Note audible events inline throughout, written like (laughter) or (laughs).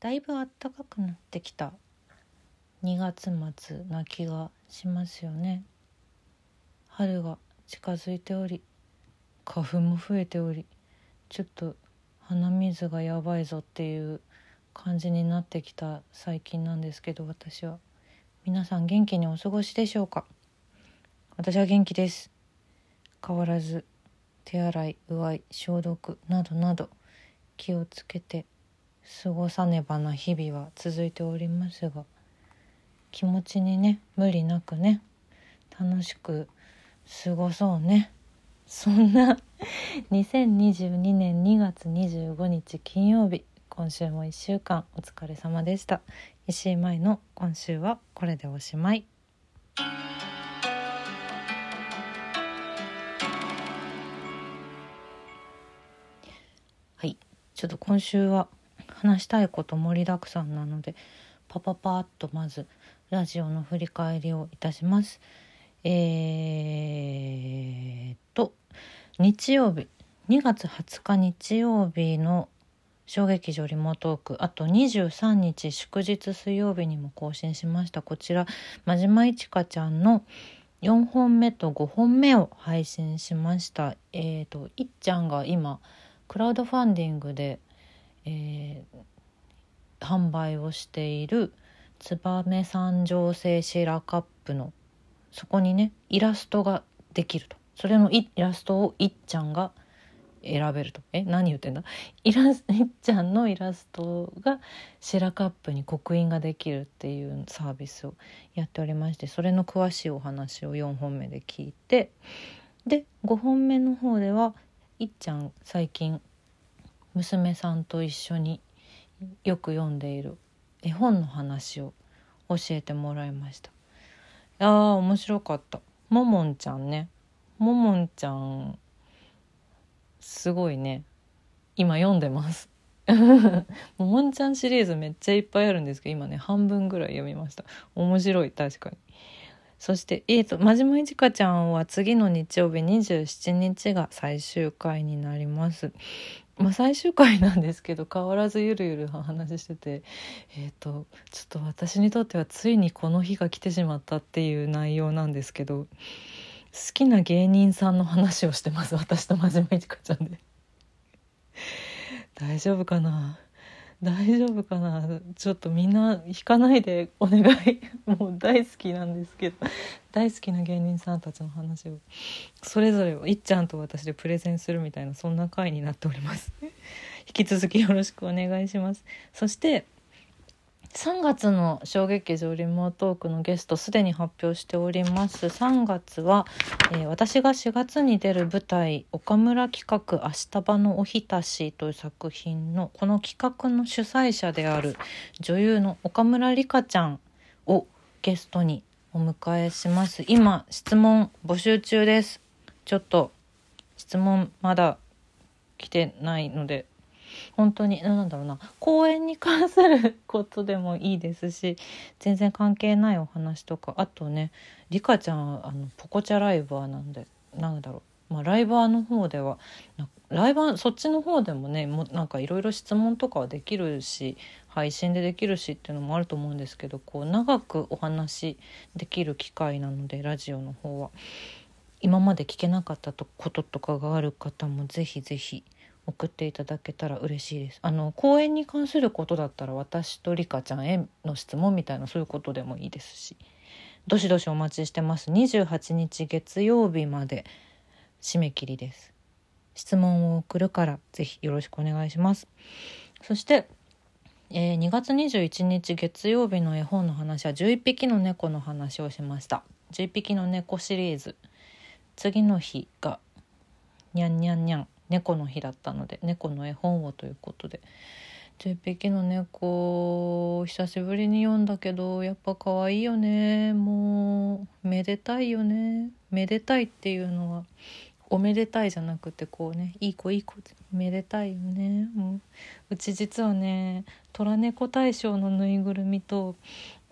だいぶ暖かくなってきた。2月末な気がしますよね。春が近づいており花粉も増えておりちょっと鼻水がやばいぞっていう感じになってきた最近なんですけど私は。皆さん元気にお過ごしでしょうか？私は元気です。変わらず手洗いうがい消毒などなど気をつけて過ごさねばな日々は続いておりますが気持ちにね無理なくね楽しく過ごそうね。そんな (laughs) 2022年2月25日金曜日今週も1週間お疲れ様でした。石井舞の今週はこれでおしまい。はい。ちょっと今週は話したいこと盛りだくさんなのでパパパッとまずラジオの振り返りをいたします。えー、っと日曜日。2月20日日曜日の小劇場リモートーク。あと23日祝日水曜日にも更新しました。こちら真島いちかちゃんの4本目と5本目を配信しました。えっ、ー、といっちゃんが今クラウドファンディングで、えー、販売をしている燕三条製シェラカップのそこにねイラストができると。それのイラストをいっちゃんが選べると。え何言ってんだ？イラス (laughs) いっちゃんのイラストがシェラカップに刻印ができるっていうサービスをやっておりましてそれの詳しいお話を4本目で聞いてで5本目の方ではいっちゃん最近娘さんと一緒によく読んでいる絵本の話を教えてもらいました。いやー面白かった。ももんちゃんね。ももんちゃんすごいね今読んでます (laughs) ももんちゃんシリーズめっちゃいっぱいあるんですけど今ね半分ぐらい読みました面白い確かにそしてえーと真島いちかちゃんは次の日曜日27日が最終回になりますまあ、最終回なんですけど変わらずゆるゆる話しててえっ、ー、とちょっと私にとってはついにこの日が来てしまったっていう内容なんですけど好きな芸人さんの話をしてます私と真面目いちかちゃんで。大丈夫かな？大丈夫かな？ちょっとみんな引かないでお願い。(laughs) もう大好きなんですけど。大好きな芸人さんたちの話を。それぞれをいっちゃんと私でプレゼンするみたいなそんな回になっております。(laughs) 引き続きよろしくお願いします。そして3月の小劇場リモートークのゲストすでに発表しております。3月は、えー、私が4月に出る舞台「岡村企画明日場のおひたし」という作品のこの企画の主催者である女優の岡村梨香ちゃんをゲストにお迎えします。今質問募集中です。ちょっと質問まだ来てないので本当に何だろうな。公演に関することでもいいですし全然関係ないお話とか。あとねリカちゃんあのポコチャライバーなんでなんだろう、まあ、ライバーの方ではライバーそっちの方でもねもなんかいろいろ質問とかはできるし配信でできるしっていうのもあると思うんですけどこう長くお話できる機会なのでラジオの方は。今まで聞けなかったこととかがある方もぜひぜひ送っていただけたら嬉しいです。あの公演に関することだったら私とリカちゃんへの質問みたいなそういうことでもいいですし。どしどしお待ちしてます。28日月曜日まで締め切りです。質問を送るからぜひよろしくお願いします。そしてえー、2月21日月曜日の絵本の話は11匹の猫の話をしました。11匹の猫シリーズ。次の日がにゃんにゃんにゃん猫の日だったので猫の絵本をということで。10匹の猫久しぶりに読んだけどやっぱ可愛いよね。もうめでたいよね。めでたいっていうのはおめでたいじゃなくてこうねいい子いい子めでたいよね。も、う、うち実はね虎猫大賞のぬいぐるみと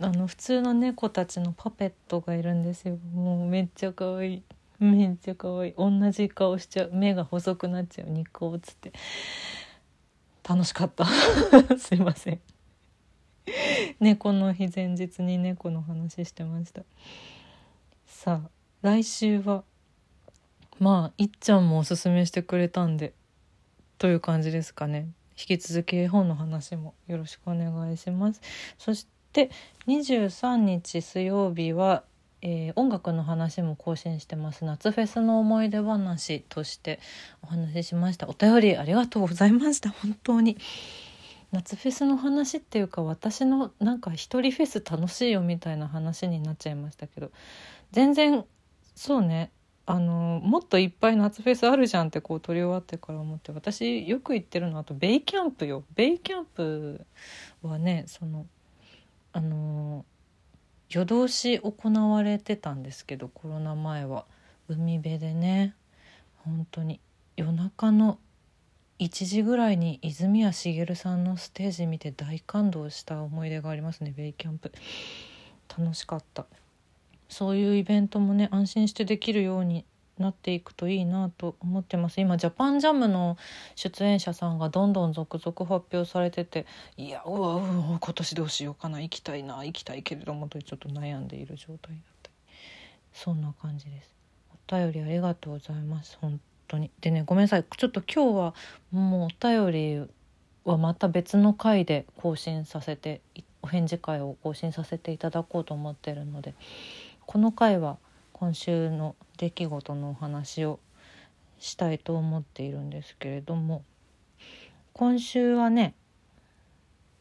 あの普通の猫たちのパペットがいるんですよ。もうめっちゃ可愛い。(laughs) めっちゃ可愛い。同じ顔しちゃう目が細くなっちゃう肉をつって。楽しかった。(laughs) すいません。猫の日前日に猫の話してました。さあ来週はまあいっちゃんもおすすめしてくれたんでという感じですかね。引き続き絵本の話もよろしくお願いします。そして23日水曜日はえー、音楽の話も更新してます。夏フェスの思い出話としてお話ししました。お便りありがとうございました。本当に。夏フェスの話っていうか私のなんか一人フェス楽しいよみたいな話になっちゃいましたけど。全然そうね。あのもっといっぱい夏フェスあるじゃんってこう撮り終わってから思って私よく行ってるのあとベイキャンプよ。ベイキャンプはねそのあの夜通し行われてたんですけどコロナ前は海辺でね。本当に夜中の1時ぐらいに泉谷しげるさんのステージ見て大感動した思い出がありますね。ベイキャンプ。楽しかった。そういうイベントもね安心してできるようになっていくといいなと思ってます。今ジャパンジャムの出演者さんがどんどん続々発表されてていやうわうわ今年どうしようかな行きたいな行きたいけれどもとちょっと悩んでいる状態だったそんな感じです。お便りありがとうございます。本当に。でねごめんなさい。ちょっと今日はもうお便りはまた別の回で更新させてお返事会を更新させていただこうと思ってるのでこの回は今週の出来事のお話をしたいと思っているんですけれども今週はね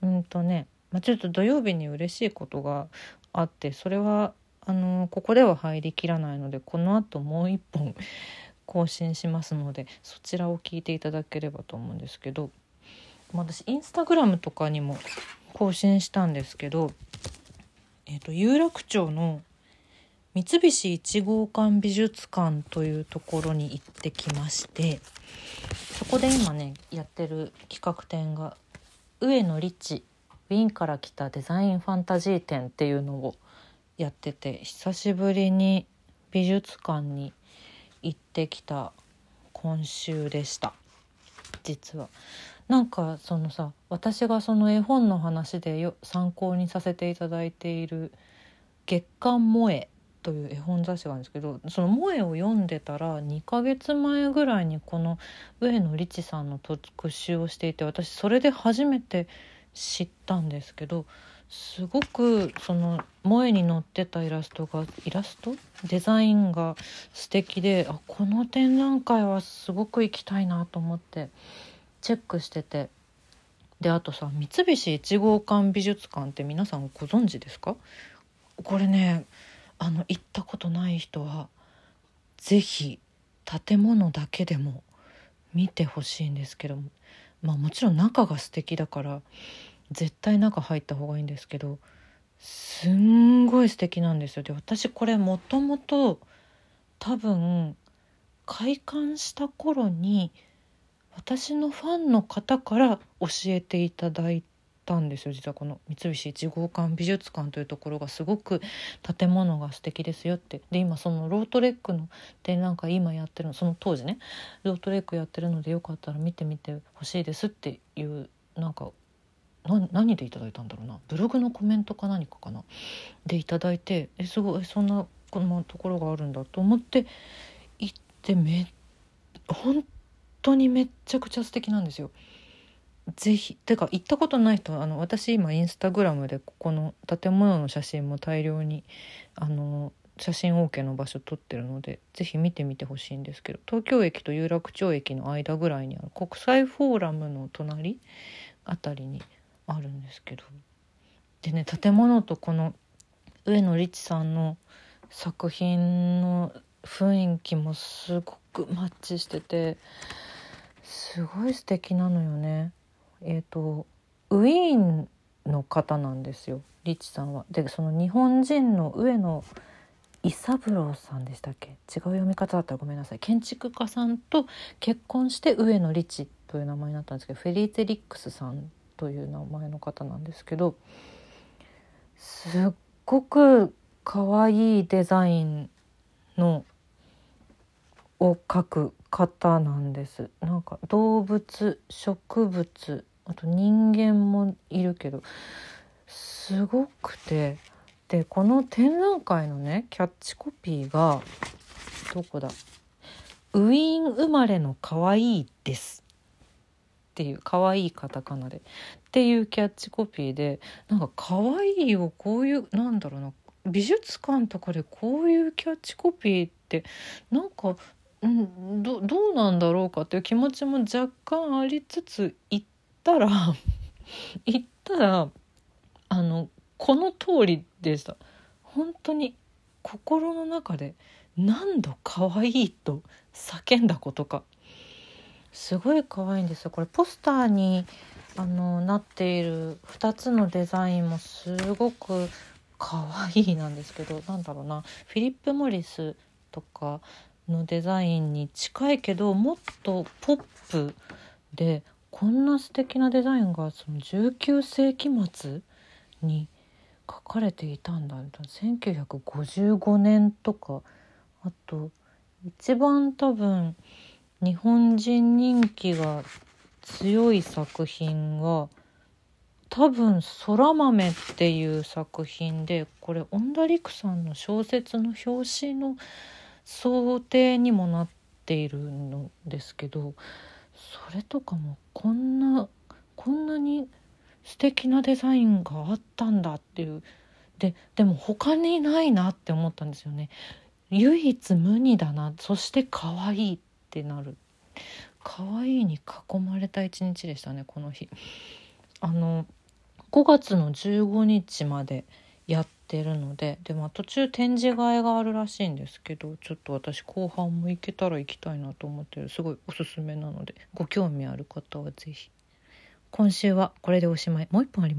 うんとね、まあ、ちょっと土曜日に嬉しいことがあってそれはあのここでは入りきらないのでこのあともう一本 (laughs) 更新しますのでそちらを聞いていただければと思うんですけど私インスタグラムとかにも更新したんですけど、えーと有楽町の三菱一号館美術館というところに行ってきましてそこで今ねやってる企画展が上野リッチウィーンから来たデザインファンタジー展っていうのをやってて久しぶりに美術館に行ってきた今週でした実は。なんかそのさ私がその絵本の話でよ参考にさせていただいている「月刊萌え」という絵本雑誌があるんですけどその「萌え」を読んでたら2ヶ月前ぐらいにこの上野リチさんの特集をしていて私それで初めて知ったんですけどすごくその萌えに載ってたイラストがイラスト？デザインが素敵であこの展覧会はすごく行きたいなと思ってチェックしてて。であとさ三菱一号館美術館って皆さんご存知ですか？これねあの行ったことない人は是非建物だけでも見てほしいんですけどまあもちろん中が素敵だから絶対中入った方がいいんですけどすんごい素敵なんですよ。で私これもともと多分開館した頃に私のファンの方から教えていただいたんですよ。実はこの三菱一号館美術館というところがすごく建物が素敵ですよって。で今そのロートレックの展覧会今やってるのその当時ねロートレックやってるのでよかったら見てみてほしいですっていうなんか何でいただいたんだろうな。ブログのコメントか何かかな。でいただいてえすごいそんなこのところがあるんだと思って行ってめ本当にめっちゃくちゃ素敵なんですよ。ぜひてか行ったことない人あの私今インスタグラムでここの建物の写真も大量にあの写真 OK の場所撮ってるのでぜひ見てみてほしいんですけど東京駅と有楽町駅の間ぐらいにある国際フォーラムの隣あたりにあるんですけどでね建物とこの上野リチさんの作品の雰囲気もすごくマッチしててすごい素敵なのよね。えーと、ウィーンの方なんですよリッチさんは。でその日本人の上野伊三郎さんでしたっけ？違う読み方だったらごめんなさい。建築家さんと結婚して上野リッチという名前になったんですけどフェリーテリックスさんという名前の方なんですけどすっごく可愛いデザインのを描く方なんです。なんか動物植物あと人間もいるけどすごくて。でこの展覧会のねキャッチコピーがどこだ？ウィーン生まれの可愛いです。っていう可愛いカタカナで。っていうキャッチコピーでなんか可愛いをこういうなんだろうな美術館とかでこういうキャッチコピーってなんか、うん、どどうなんだろうかっていう気持ちも若干ありつつ行ったら行ったらあのこの通りでした。本当に心の中で何度可愛いと叫んだことか。すごい可愛いんですよ。これポスターにあのなっている2つのデザインもすごく可愛いなんですけどなんだろうな。フィリップ・モリスとかのデザインに近いけどもっとポップでこんな素敵なデザインがその19世紀末に書かれていたんだ1955年とかあと一番多分日本人人気が強い作品が多分「そら豆」っていう作品でこれ恩田陸さんの小説の表紙の想定にもなっているのですけどそれとかもこんなこんなに素敵なデザインがあったんだっていうででも他にないなって思ったんですよね。唯一無二だなそして可愛いってなる可愛いに囲まれた一日でしたねこの日。あの5月の15日までやってるのでで、まあ、途中展示会があるらしいんですけどちょっと私後半も行けたら行きたいなと思ってる。すごいおすすめなのでご興味ある方は是非今週はこれでおしまい。もう一本あります。